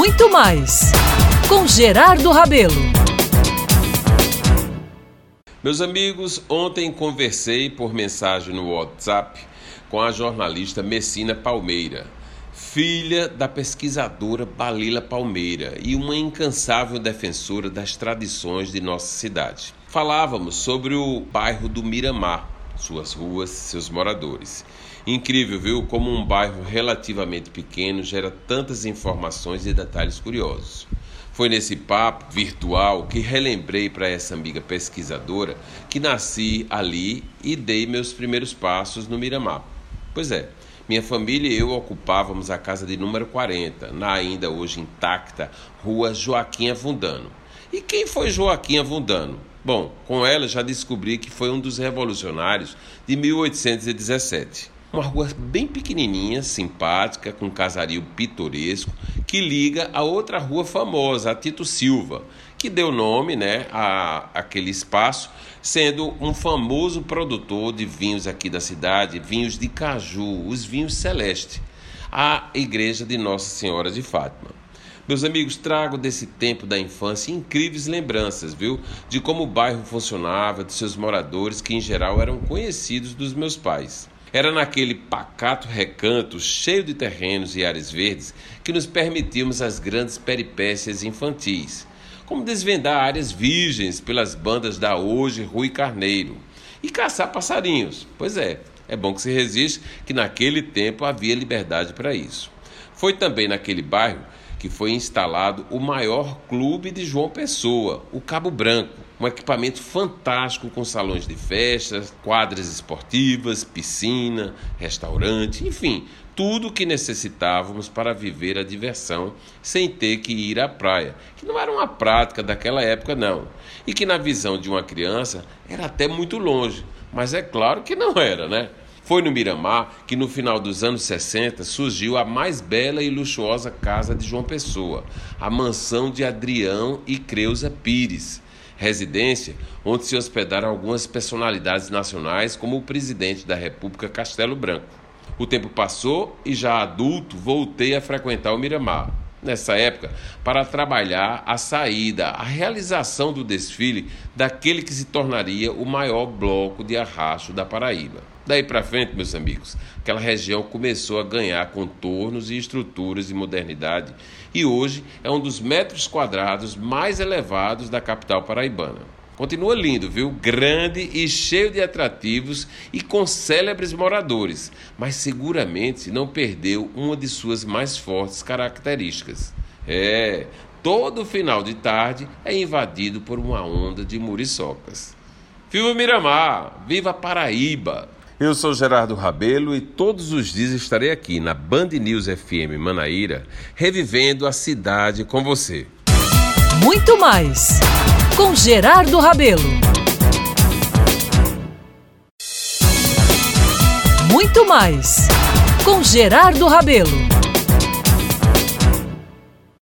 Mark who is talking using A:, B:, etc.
A: Muito mais com Gerardo Rabelo.
B: Meus amigos, ontem conversei por mensagem no WhatsApp com a jornalista Messina Palmeira, filha da pesquisadora Balila Palmeira e uma incansável defensora das tradições de nossa cidade. Falávamos sobre o bairro do Miramar, suas ruas, seus moradores. Incrível, viu, como um bairro relativamente pequeno gera tantas informações e detalhes curiosos. Foi nesse papo virtual que relembrei para essa amiga pesquisadora que nasci ali e dei meus primeiros passos no Miramar. Pois é, minha família e eu ocupávamos a casa de número 40, na ainda hoje intacta Rua Joaquim Avundano. E quem foi Joaquim Avundano? Bom, com ela já descobri que foi um dos revolucionários de 1817. Uma rua bem pequenininha, simpática, com um casario pitoresco, que liga a outra rua famosa, a Tito Silva, que deu nome né, a aquele espaço, sendo um famoso produtor de vinhos aqui da cidade, vinhos de caju, os vinhos celeste, a igreja de Nossa Senhora de Fátima. Meus amigos, trago desse tempo da infância incríveis lembranças, viu? De como o bairro funcionava, de seus moradores, que em geral eram conhecidos dos meus pais. Era naquele pacato recanto, cheio de terrenos e áreas verdes, que nos permitíamos as grandes peripécias infantis, como desvendar áreas virgens pelas bandas da hoje Rui Carneiro e caçar passarinhos. Pois é, é bom que se resiste que naquele tempo havia liberdade para isso. Foi também naquele bairro que foi instalado o maior clube de João Pessoa, o Cabo Branco, um equipamento fantástico com salões de festas, quadras esportivas, piscina, restaurante, enfim, tudo o que necessitávamos para viver a diversão sem ter que ir à praia, que não era uma prática daquela época não, e que na visão de uma criança era até muito longe, mas é claro que não era, né? Foi no Miramar que, no final dos anos 60, surgiu a mais bela e luxuosa casa de João Pessoa, a mansão de Adrião e Creuza Pires, residência onde se hospedaram algumas personalidades nacionais, como o presidente da República Castelo Branco. O tempo passou e, já adulto, voltei a frequentar o Miramar nessa época para trabalhar a saída, a realização do desfile daquele que se tornaria o maior bloco de arrasto da Paraíba. Daí para frente, meus amigos, aquela região começou a ganhar contornos e estruturas de modernidade e hoje é um dos metros quadrados mais elevados da capital paraibana. Continua lindo, viu? Grande e cheio de atrativos e com célebres moradores, mas seguramente não perdeu uma de suas mais fortes características. É, todo final de tarde é invadido por uma onda de muriçocas. Viva Miramar! Viva Paraíba! Eu sou Gerardo Rabelo e todos os dias estarei aqui na Band News FM Manaíra, revivendo a cidade com você.
A: Muito mais com Gerardo Rabelo. Muito mais com Gerardo Rabelo.